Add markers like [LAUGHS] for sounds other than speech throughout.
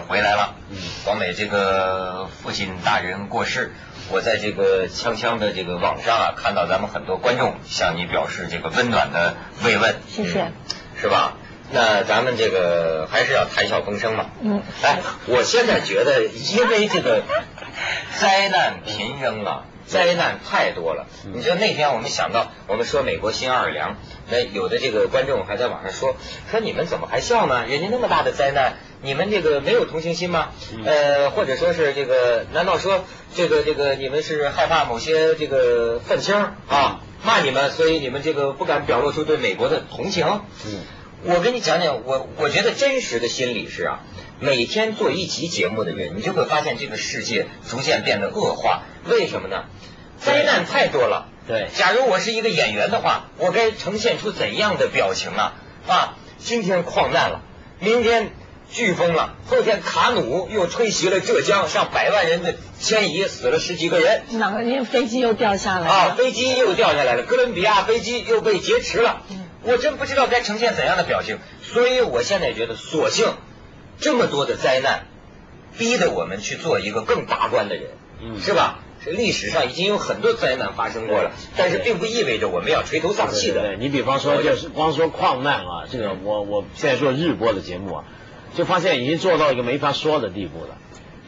回来了。嗯，王美这个父亲大人过世，我在这个锵锵的这个网上啊，看到咱们很多观众向你表示这个温暖的慰问。谢谢。是吧？那咱们这个还是要谈笑风生嘛。嗯。哎，我现在觉得，因为这个灾难频仍啊。灾难太多了，你知道那天我们想到，我们说美国新奥尔良，那有的这个观众还在网上说，说你们怎么还笑呢？人家那么大的灾难，你们这个没有同情心吗？呃，或者说是这个，难道说这个这个你们是害怕某些这个愤青啊骂你们，所以你们这个不敢表露出对美国的同情？嗯，我跟你讲讲，我我觉得真实的心理是啊。每天做一集节目的人，你就会发现这个世界逐渐变得恶化。为什么呢？灾难太多了。对，假如我是一个演员的话，我该呈现出怎样的表情啊？啊，今天矿难了，明天飓风了，后天卡努又吹袭了浙江，上百万人的迁移，死了十几个人。哪个？因为飞机又掉下来了。啊，飞机又掉下来了，哥伦比亚飞机又被劫持了。我真不知道该呈现怎样的表情，所以我现在觉得，索性。这么多的灾难，逼得我们去做一个更达观的人，嗯是吧？这历史上已经有很多灾难发生过了，但是并不意味着我们要垂头丧气的。你比方说，就是光说矿难啊，这个我我现在做日播的节目啊，就发现已经做到一个没法说的地步了。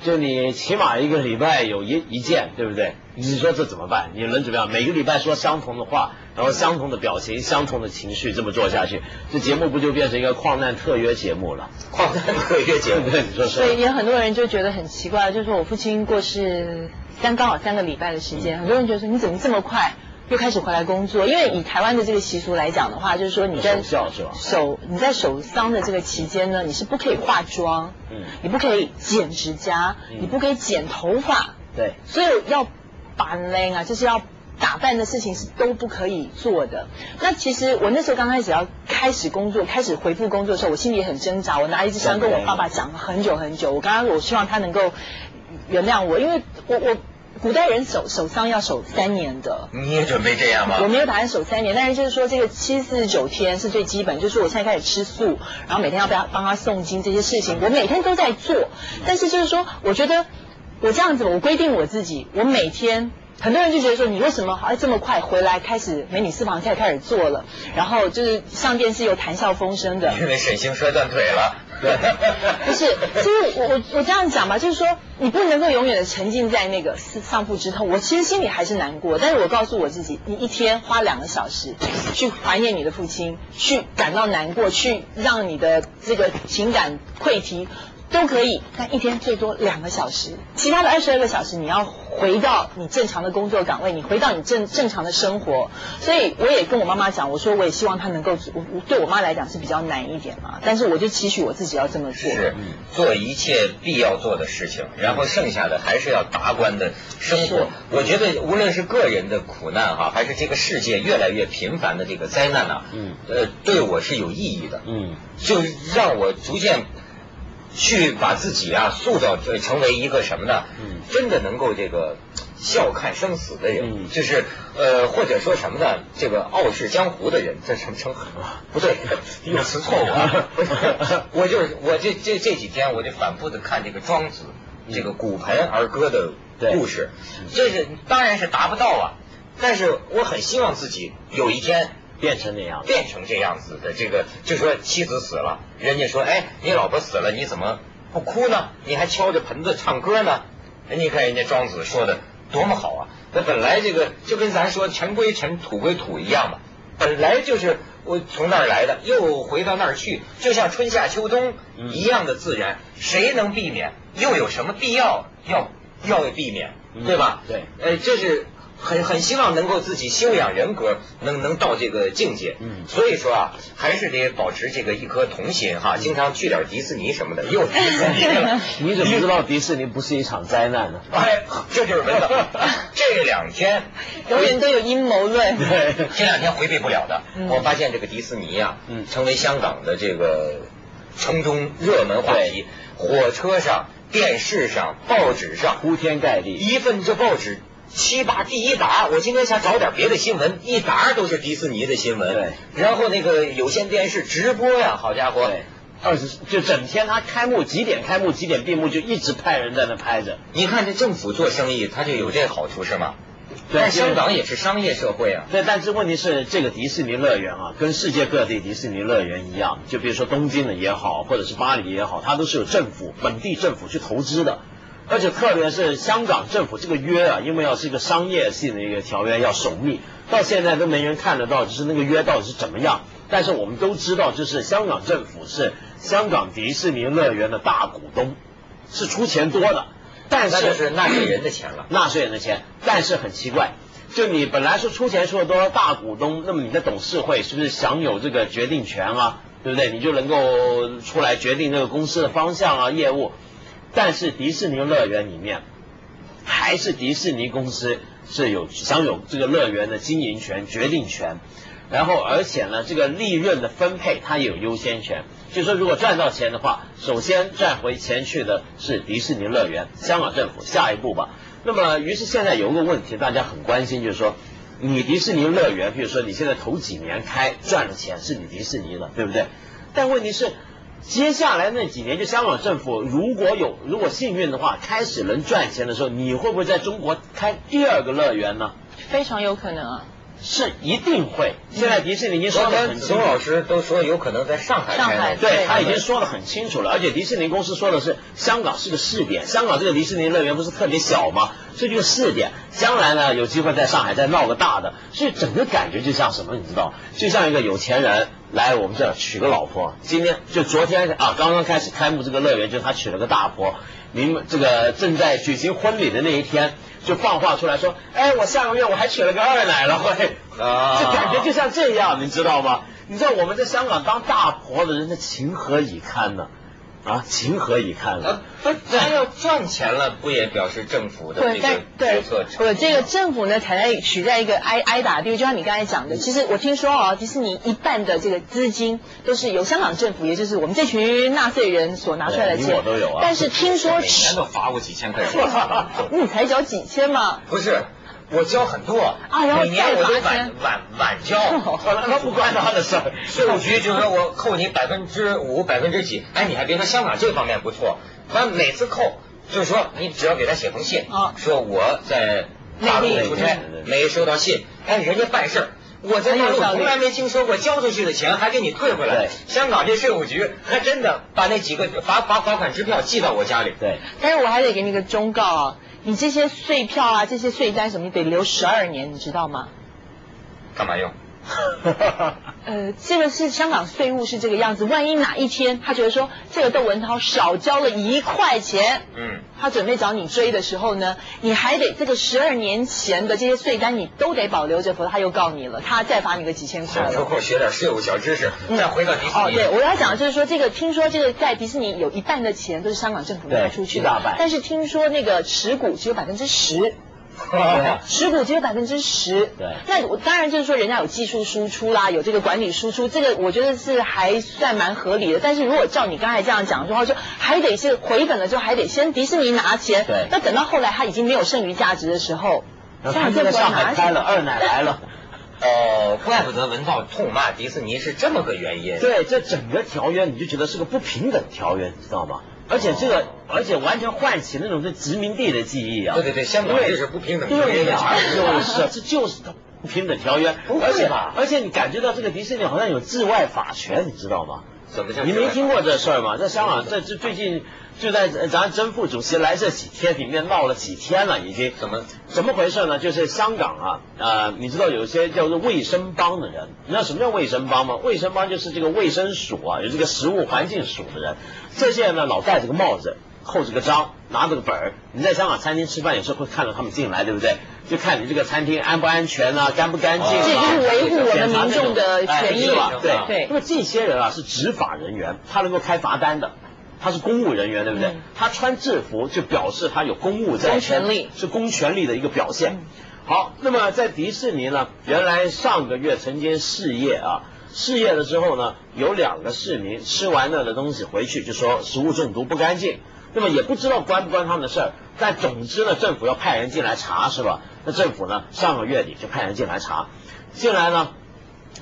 就你起码一个礼拜有一一件，对不对？你说这怎么办？你能怎么样？每个礼拜说相同的话，然后相同的表情、相同的情绪，这么做下去，这节目不就变成一个矿难特约节目了？矿难特约节目，[LAUGHS] 你说是？所以也很多人就觉得很奇怪，就是说我父亲过世三刚好三个礼拜的时间，很多人觉得说你怎么这么快？又开始回来工作，因为以台湾的这个习俗来讲的话，就是说你在守你在守丧的这个期间呢，你是不可以化妆，嗯，你不可以剪指甲，你不可以剪头发，对，所以要扮靓啊，就是要打扮的事情是都不可以做的。那其实我那时候刚开始要开始工作，开始回复工作的时候，我心里也很挣扎。我拿一支香跟我爸爸讲了很久很久。我刚刚我希望他能够原谅我，因为我我。古代人守守丧要守三年的，你也准备这样吗？我没有打算守三年，但是就是说这个七四十九天是最基本，就是我现在开始吃素，然后每天要不要帮他诵经这些事情，我每天都在做。但是就是说，我觉得我这样子，我规定我自己，我每天很多人就觉得说，你为什么哎这么快回来开始美女私房菜开始做了，然后就是上电视又谈笑风生的，因为沈星摔断腿了。[LAUGHS] 不是，其实我我我这样讲吧，就是说你不能够永远的沉浸在那个丧丧父之痛。我其实心里还是难过，但是我告诉我自己，你一天花两个小时去怀念你的父亲，去感到难过，去让你的这个情感溃堤。都可以，但一天最多两个小时，其他的二十二个小时你要回到你正常的工作岗位，你回到你正正常的生活。所以我也跟我妈妈讲，我说我也希望她能够，我对我妈来讲是比较难一点嘛，但是我就期许我自己要这么做，是做一切必要做的事情，然后剩下的还是要达观的生活。我觉得无论是个人的苦难哈，还是这个世界越来越频繁的这个灾难呐，嗯，呃，对我是有意义的，嗯，就让我逐渐。去把自己啊塑造成为一个什么呢？嗯，真的能够这个 [TSK] 笑看生死的人，就是呃或者说什么呢？这个傲视江湖的人，这称称不对，用词错误啊！[LAUGHS] 我就是我这这这几天我就反复的看这个庄子这个骨盆儿歌的故事，这是当然是达不到啊，但是我很希望自己有一天。变成那样，变成这样子的这个，就说妻子死了，人家说，哎，你老婆死了，你怎么不哭呢？你还敲着盆子唱歌呢？哎，你看人家庄子说的多么好啊！那本来这个就跟咱说尘归尘，土归土一样嘛，本来就是我从那儿来的，又回到那儿去，就像春夏秋冬一样的自然，谁能避免？又有什么必要要要避免？对吧？对，哎，这是。很很希望能够自己修养人格，能能到这个境界。嗯，所以说啊，还是得保持这个一颗童心哈，经常去点迪士尼什么的。又迪士尼了，[LAUGHS] 你怎么知道迪士尼不是一场灾难呢？哎，这就是为了 [LAUGHS] 这两天 [LAUGHS] 永远都有阴谋论。对，这两天回避不了的。我发现这个迪士尼啊，嗯，成为香港的这个城中热门话题，火车上、电视上、报纸上铺天盖地，一份这报纸。七八第一沓，我今天想找点别的新闻，一沓都是迪士尼的新闻。对，然后那个有线电视直播呀，好家伙，对，二十就整天他开幕几点开幕几点闭幕就一直派人在那拍着。你看这政府做生意，他就有这好处是吗？对但香港也是商业社会啊。对，但是问题是，这个迪士尼乐园啊，跟世界各地迪士尼乐园一样，就比如说东京的也好，或者是巴黎也好，它都是有政府本地政府去投资的，而且特别是香港政府这个约啊，因为要是一个商业性的一个条约，要守密，到现在都没人看得到，就是那个约到底是怎么样。但是我们都知道，就是香港政府是香港迪士尼乐园的大股东，是出钱多的，但那就是纳税人的钱了。纳税人的钱，但是很奇怪，就你本来说出钱出的多，大股东，那么你的董事会是不是享有这个决定权啊？对不对？你就能够出来决定这个公司的方向啊、业务。但是迪士尼乐园里面，还是迪士尼公司是有享有这个乐园的经营权、决定权。然后，而且呢，这个利润的分配它也有优先权。就说如果赚到钱的话，首先赚回钱去的是迪士尼乐园，香港政府下一步吧。那么，于是现在有个问题，大家很关心，就是说，你迪士尼乐园，比如说你现在头几年开赚了钱，是你迪士尼的，对不对？但问题是，接下来那几年，就香港政府如果有如果幸运的话，开始能赚钱的时候，你会不会在中国开第二个乐园呢？非常有可能啊。是一定会。现在迪士尼已经说昨得很清楚老师都说有可能在上海开。上海对对他已经说得很清楚了，而且迪士尼公司说的是香港是个试点，香港这个迪士尼乐园不是特别小吗？这就是试点，将来呢有机会在上海再闹个大的，所以整个感觉就像什么，你知道？就像一个有钱人来我们这儿娶个老婆，今天就昨天啊刚刚开始开幕这个乐园，就他娶了个大婆，明这个正在举行婚礼的那一天。就放话出来说，哎，我下个月我还娶了个二奶了，会，啊就感觉就像这样，你知道吗？你知道我们在香港当大婆的人，那情何以堪呢？啊，情何以堪呃了？，不，他要赚钱了，不也表示政府的对，这个决策成我这个政府呢，才在取在一个挨挨打的地位，就像你刚才讲的，其实我听说哦，迪士尼一半的这个资金都是由香港政府，也就是我们这群纳税人所拿出来的钱我都有啊，但是听说每年都罚我几千块钱。[LAUGHS] 你才缴几千嘛，不是，我交很多，啊每年我都晚晚晚交。那不关他的事儿。税务局就说我扣你百分之五、百分之几，哎，你还别说，香港这方面不错，他每次扣就是说你只要给他写封信，啊说我在大陆出差嗯没收到信，哎，人家办事儿。我在大陆从来没听说过交出去的钱还给你退回来。香港这税务局还真的把那几个罚罚罚款支票寄到我家里。对，但是我还得给你个忠告啊，你这些税票啊，这些税单什么，你得留十二年，你知道吗？干嘛用？[LAUGHS] 呃，这个是香港税务是这个样子，万一哪一天他觉得说这个窦文涛少交了一块钱，嗯，他准备找你追的时候呢，你还得这个十二年前的这些税单你都得保留着，否则他又告你了，他再罚你个几千块了。有空学点税务小知识，再回到迪士哦，尼。对，我要讲的就是说，这个听说这个在迪士尼有一半的钱都是香港政府拿出去的对一大半，但是听说那个持股只有百分之十。持股只有百分之十，对那我当然就是说人家有技术输出啦，有这个管理输出，这个我觉得是还算蛮合理的。但是如果照你刚才这样讲的话，就还得是回本了之后还得先迪士尼拿钱，对那等到后来他已经没有剩余价值的时候，然后他就在上海开了，二奶来了。哦，[LAUGHS] 怪不得文道痛骂迪士尼是这么个原因。对，这整个条约你就觉得是个不平等条约，你知道吗？而且这个，而且完全唤起那种对殖民地的记忆啊！对对对香港因为这是不平等条约对呀、的产物就是这就是它不平等条约，而且吧而且你感觉到这个迪士尼好像有治外法权，你知道吗？怎么叫你没听过这事儿吗？在香港，这这最近就在咱曾副主席来这几天里面闹了几天了，已经。怎么？怎么回事呢？就是香港啊，呃，你知道有些叫做卫生帮的人，你知道什么叫卫生帮吗？卫生帮就是这个卫生署啊，有这个食物环境署的人，这些人呢老戴着个帽子，扣着个章，拿着个本儿。你在香港餐厅吃饭，有时候会看到他们进来，对不对？就看你这个餐厅安不安全啊，干不干净啊。这就是维护我们民众的权益哎吧对对那么这些人啊是执法人员，他能够开罚单的。他是公务人员，对不对？嗯他穿制服就表示他有公务在身，公权力是公权力的一个表现。嗯好，那么在迪士尼呢，原来上个月曾经试业啊，试业了之后呢，有两个市民吃完了的东西回去就说食物中毒不干净，那么也不知道关不关他们的事儿。但总之呢，政府要派人进来查，是吧？那政府呢，上个月底就派人进来查，进来呢，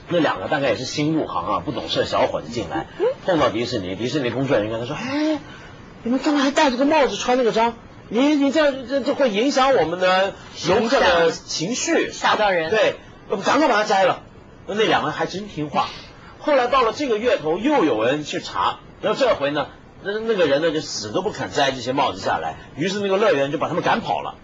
那两个大概也是新入行啊，不懂事小伙子进来，碰到迪士尼，迪士尼工作人员跟他说：“哎，你们干嘛还戴着个帽子，穿那个章？你你这样这这会影响我们的游客的情绪，吓到人。对，赶快把它摘了。那那两个人还真听话。后来到了这个月头，又有人去查，然后这回呢，那那个人呢就死都不肯摘这些帽子下来，于是那个乐园就把他们赶跑了。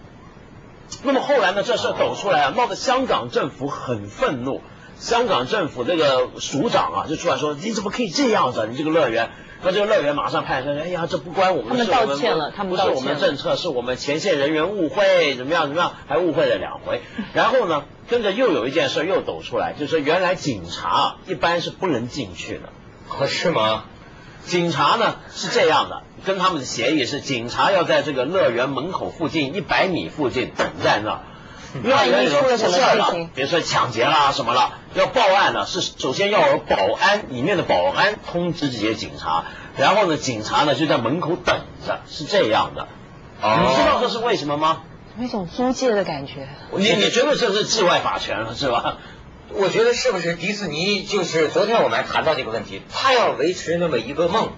那么后来呢，这事抖出来啊，闹得香港政府很愤怒。香港政府那个署长啊，就出来说：“你怎么可以这样子？你这个乐园。”那这个乐园马上派人说：“哎呀，这不关我们的事，他们道歉了，他们不是我们政策，是我们前线人员误会，怎么样怎么样，还误会了两回。[LAUGHS] 然后呢，跟着又有一件事又抖出来，就是说原来警察一般是不能进去的，可是吗？警察呢是这样的，跟他们的协议是，警察要在这个乐园门口附近一百米附近等在那儿。乐园出了什么事情？比如说抢劫啦什么了，要报案呢，是首先要有保安里面的保安通知这些警察，然后呢，警察呢就在门口等着，是这样的。你知道这是为什么吗？有一种租借的感觉。你你觉得这是治外法权了是吧？我觉得是不是迪士尼就是昨天我们还谈到这个问题，他要维持那么一个梦，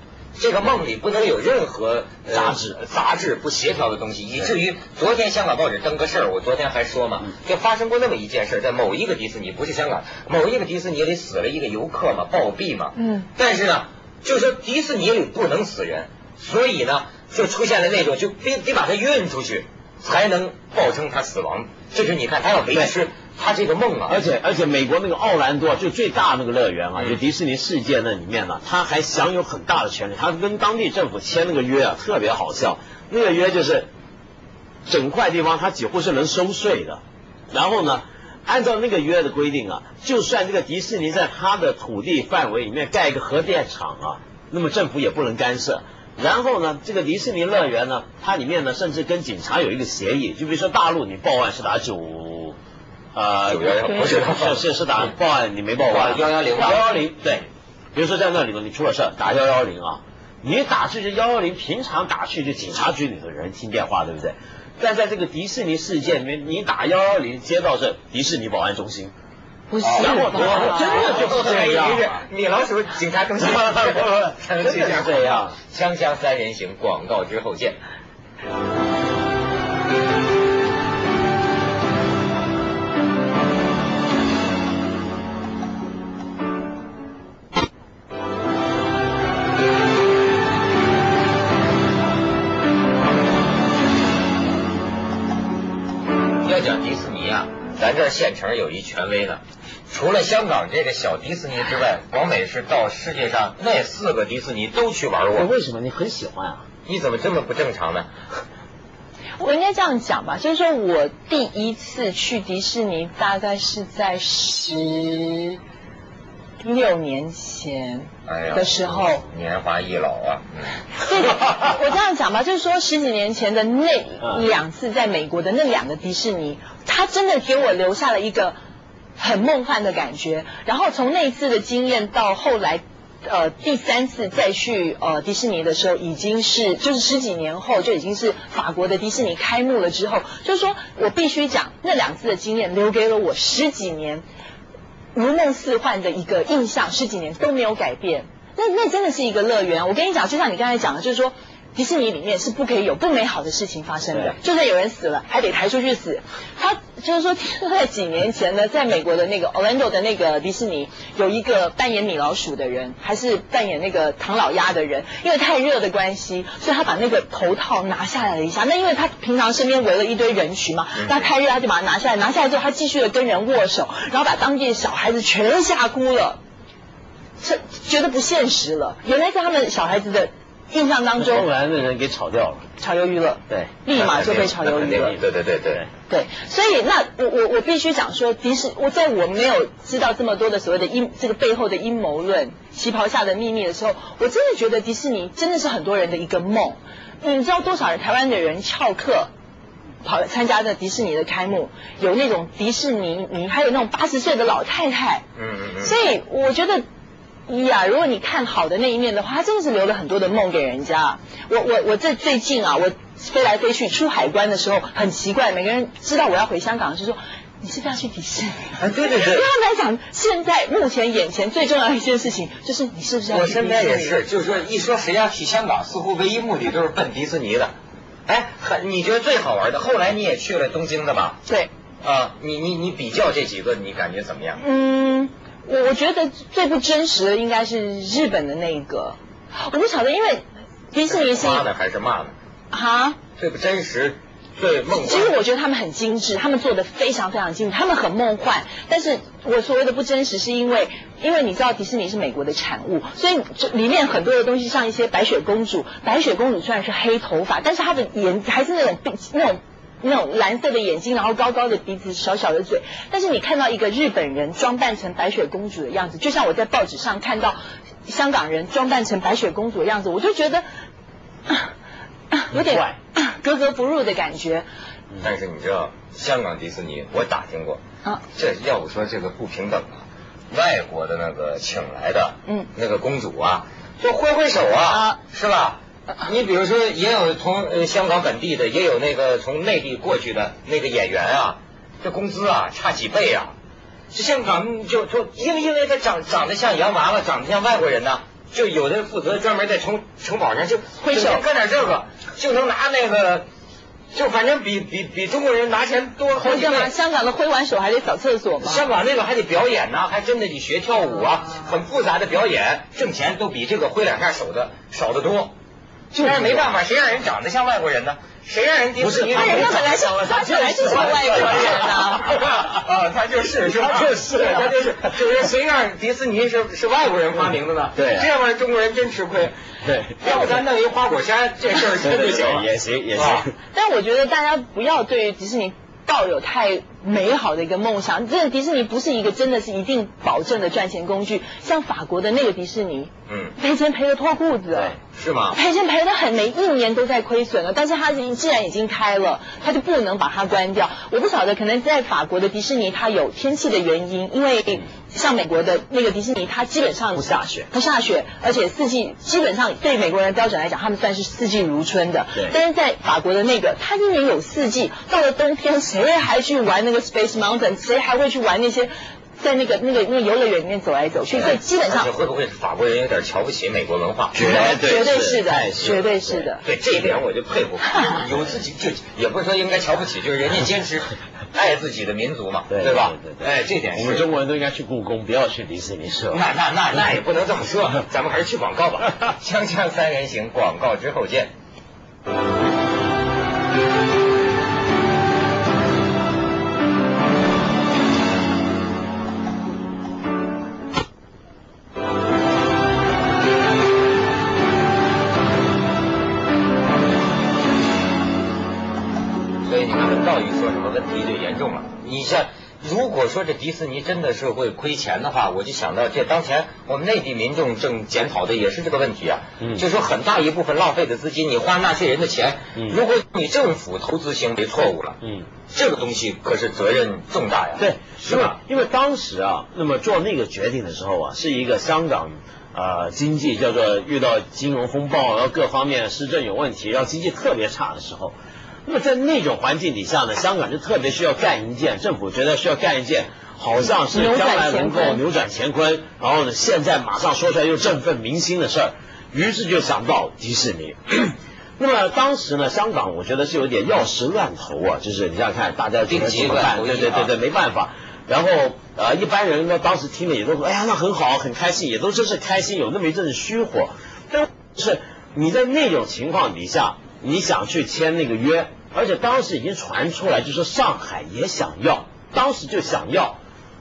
这个梦里不能有任何杂质、杂质不协调的东西，以至于昨天香港报纸登个事儿，我昨天还说嘛，就发生过那么一件事，在某一个迪士尼，不是香港，某一个迪士尼里死了一个游客嘛，暴毙嘛，嗯，但是呢，就是说迪士尼里不能死人，所以呢，就出现了那种就得得把他运出去，才能报称他死亡，就是你看他要维持。他这个梦啊，而且而且美国那个奥兰多就最大那个乐园啊，就迪士尼世界那里面呢，他还享有很大的权利。他跟当地政府签那个约啊，特别好笑。那个约就是，整块地方他几乎是能收税的。然后呢，按照那个约的规定啊，就算这个迪士尼在他的土地范围里面盖一个核电厂啊，那么政府也不能干涉。然后呢，这个迪士尼乐园呢，它里面呢，甚至跟警察有一个协议，就比如说大陆你报案是打九。呃，不是，是是是打报案，你没报完，幺幺零，幺幺零，对，比如说在那里头你出了事打幺幺零啊，你打去这幺幺零，平常打去就警察局里的人听电话，对不对？但在这个迪士尼事件里面，你打幺幺零接到这迪士尼保安中心，不是，真的就是这样，米老鼠警察中心，[LAUGHS] [LAUGHS] 真的是这样，锵锵三人行，广告之后见。县城有一权威呢，除了香港这个小迪士尼之外，广美是到世界上那四个迪士尼都去玩过。为什么你很喜欢啊？你怎么这么不正常呢？[LAUGHS] 我应该这样讲吧，就是说我第一次去迪士尼大概是在十六年前的时候，年华易老啊。对，我这样讲吧，就是说十几年前的那两次在美国的那两个迪士尼。他真的给我留下了一个很梦幻的感觉，然后从那一次的经验到后来，呃，第三次再去呃迪士尼的时候，已经是就是十几年后就已经是法国的迪士尼开幕了之后，就是说我必须讲那两次的经验留给了我十几年如梦似幻的一个印象，十几年都没有改变。那那真的是一个乐园，我跟你讲，就像你刚才讲的，就是说。迪士尼里面是不可以有不美好的事情发生的，就算有人死了，还得抬出去死。他就是说，在几年前呢，在美国的那个 Orlando 的那个迪士尼，有一个扮演米老鼠的人，还是扮演那个唐老鸭的人，因为太热的关系，所以他把那个头套拿下来了一下。那因为他平常身边围了一堆人群嘛，那太热他就把它拿下来。拿下来之后，他继续的跟人握手，然后把当地的小孩子全吓哭了，这觉得不现实了。原来在他们小孩子的。印象当中，后来的人给炒掉了，炒鱿鱼了，对，立马就被炒鱿鱼了，对对对对对，所以那我我我必须讲说，迪士我在我没有知道这么多的所谓的阴这个背后的阴谋论、旗袍下的秘密的时候，我真的觉得迪士尼真的是很多人的一个梦。你知道多少人台湾的人翘课跑来参加的迪士尼的开幕，有那种迪士尼迷，还有那种八十岁的老太太，嗯嗯嗯，所以我觉得。一啊，如果你看好的那一面的话，他真的是留了很多的梦给人家。我我我这最近啊，我飞来飞去出海关的时候，很奇怪，每个人知道我要回香港，就说你是不是要去迪士尼？啊，对对对对。他们来讲，现在目前眼前最重要的一件事情，就是你是不是要去迪士尼？我身边也是，就是说一说谁要去香港，似乎唯一目的都是奔迪士尼的。哎，很你觉得最好玩的？后来你也去了东京的吧？对。啊，你你你比较这几个，你感觉怎么样？嗯。我我觉得最不真实的应该是日本的那一个，我不晓得，因为迪士尼是夸的还是骂的？哈？最不真实，最梦幻。其实我觉得他们很精致，他们做的非常非常精致，他们很梦幻。但是我所谓的不真实，是因为因为你知道迪士尼是美国的产物，所以这里面很多的东西，像一些白雪公主，白雪公主虽然是黑头发，但是她的眼还是那种那种。那种蓝色的眼睛，然后高高的鼻子，小小的嘴。但是你看到一个日本人装扮成白雪公主的样子，就像我在报纸上看到香港人装扮成白雪公主的样子，我就觉得 [LAUGHS] 有点格格不入的感觉。但是你知道，香港迪士尼我打听过，啊，这要不说这个不平等啊，外国的那个请来的，嗯，那个公主啊，就挥挥手啊，是吧？[LAUGHS] 你比如说，也有从呃香港本地的，也有那个从内地过去的那个演员啊，这工资啊差几倍啊！这香港就就因为因为他长长得像洋娃娃，长得像外国人呢，就有的负责专门在城城堡上就挥手干点这个，就能拿那个，就反正比比比中国人拿钱多好几倍。香港的挥完手还得扫厕所吗？香港那个还得表演呢，还真的得学跳舞啊，很复杂的表演，挣钱都比这个挥两下手的少得多。就是没办法，谁让人长得像外国人呢？谁让人迪士尼？他人家本来想了，他本来就像外国人呢。[LAUGHS] 啊，他就是，是吧？就是，他就是，就是谁让迪士尼是是外国人发明的呢？对，这样玩意中国人真吃亏。对，要不咱弄一花果山，这事儿真的行，也行也行。但我觉得大家不要对迪士尼抱有太。美好的一个梦想，这个迪士尼不是一个真的是一定保证的赚钱工具。像法国的那个迪士尼，嗯，赔钱赔的脱裤子，是吗？赔钱赔的很，每一年都在亏损了。但是它既然已经开了，它就不能把它关掉。我不晓得，可能在法国的迪士尼它有天气的原因，因为像美国的那个迪士尼，它基本上不下雪，不下雪，而且四季基本上对美国人的标准来讲，他们算是四季如春的。对。但是在法国的那个，它一年有四季，到了冬天，谁还去玩那个？Space Mountain，谁还会去玩那些在那个那个那个游乐园里面走来走去？所以基本上会不会法国人有点瞧不起美国文化？绝对绝对是的，绝对是的。对这一点我就佩服，有自己就也不是说应该瞧不起，就是人家坚持爱自己的民族嘛，对吧？哎，这点我们中国人都应该去故宫，不要去迪士尼，是吧？那那那那也不能这么说，[LAUGHS] 咱们还是去广告吧。锵锵三人行，广告之后见。你像，如果说这迪士尼真的是会亏钱的话，我就想到这当前我们内地民众正检讨的也是这个问题啊。嗯，就说很大一部分浪费的资金，你花纳税人的钱，嗯，如果你政府投资行为错误了，嗯，这个东西可是责任重大呀。对，是吧？因为当时啊，那么做那个决定的时候啊，是一个香港呃经济叫做遇到金融风暴，然后各方面施政有问题，然后经济特别差的时候。那么在那种环境底下呢，香港就特别需要干一件，政府觉得需要干一件，好像是将来能够扭转乾坤，然后呢，现在马上说出来又振奋民心的事儿，于是就想到迪士尼。[COUGHS] 那么当时呢，香港我觉得是有点药石乱投啊，就是你想想看，大家怎么办？对对对对，没办法。然后呃，一般人呢，当时听了也都说，哎呀，那很好，很开心，也都真是开心，有那么一阵子虚火。但是你在那种情况底下。你想去签那个约，而且当时已经传出来，就说上海也想要，当时就想要。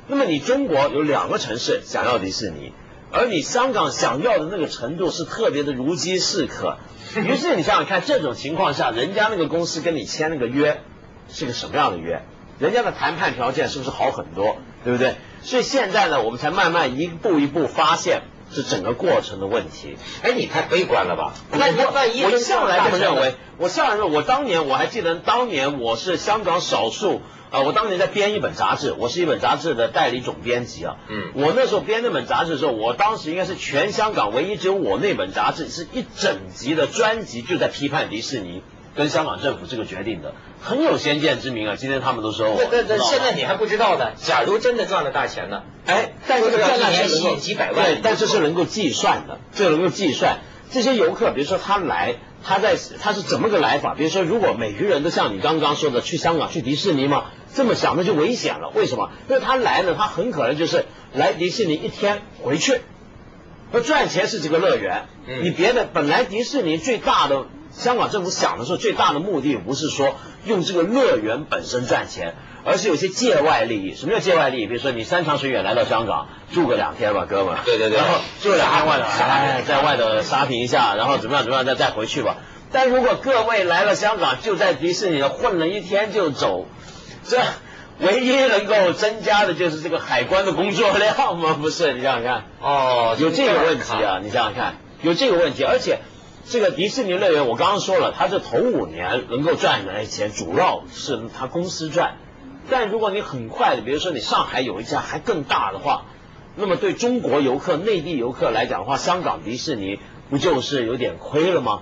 那么你中国有两个城市想要迪士尼，而你香港想要的那个程度是特别的如饥似渴。[LAUGHS] 于是你想想看，这种情况下，人家那个公司跟你签那个约是个什么样的约？人家的谈判条件是不是好很多？对不对？所以现在呢，我们才慢慢一步一步发现。是整个过程的问题。哎，你太悲观了吧？那你万一我向来这么认为，我向来认为，我当年我还记得，当年我是香港少数啊，我当年在编一本杂志，我是一本杂志的代理总编辑啊。嗯我那时候编那本杂志的时候，我当时应该是全香港唯一只有我那本杂志是一整集的专辑，就在批判迪士尼跟香港政府这个决定的，很有先见之明啊。今天他们都说我那那那知道了现在你还不知道呢。假如真的赚了大钱呢？哎，但是赚大钱能够几百万对，但这是能够计算的，这能够计算。这些游客，比如说他来，他在他是怎么个来法？比如说，如果每个人都像你刚刚说的去香港、去迪士尼嘛，这么想那就危险了。为什么？因为他来呢，他很可能就是来迪士尼一天回去，那赚钱是这个乐园。嗯你别的本来迪士尼最大的，香港政府想的时候最大的目的不是说用这个乐园本身赚钱，而是有些界外利益。什么叫界外利益？比如说你山长水远来到香港住个两天吧，哥们儿。对对对。然后住两天外头，沙哎，在外头沙评一下，然后怎么样怎么样，再再回去吧。但如果各位来了香港，就在迪士尼混了一天就走，这唯一能够增加的就是这个海关的工作量吗？不是？你想想看。哦有这个问题啊，你想想看，有这个问题，而且这个迪士尼乐园，我刚刚说了，它是头五年能够赚的钱，主要是它公司赚。但如果你很快的，比如说你上海有一家还更大的话，那么对中国游客、内地游客来讲的话，香港迪士尼不就是有点亏了吗？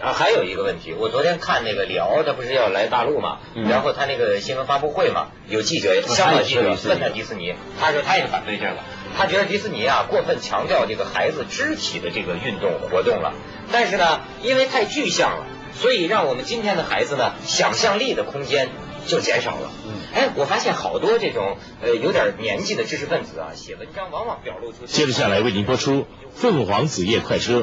啊，还有一个问题，我昨天看那个李敖，他不是要来大陆嘛，嗯然后他那个新闻发布会嘛，有记者，香港记者问他迪士尼，他说他也反对这个，他觉得迪士尼啊过分强调这个孩子肢体的这个运动活动了，但是呢，因为太具象了，所以让我们今天的孩子呢想象力的空间就减少了。嗯哎，我发现好多这种呃有点年纪的知识分子啊，写文章往往表露出接着下来为您播出《凤凰子夜快车》。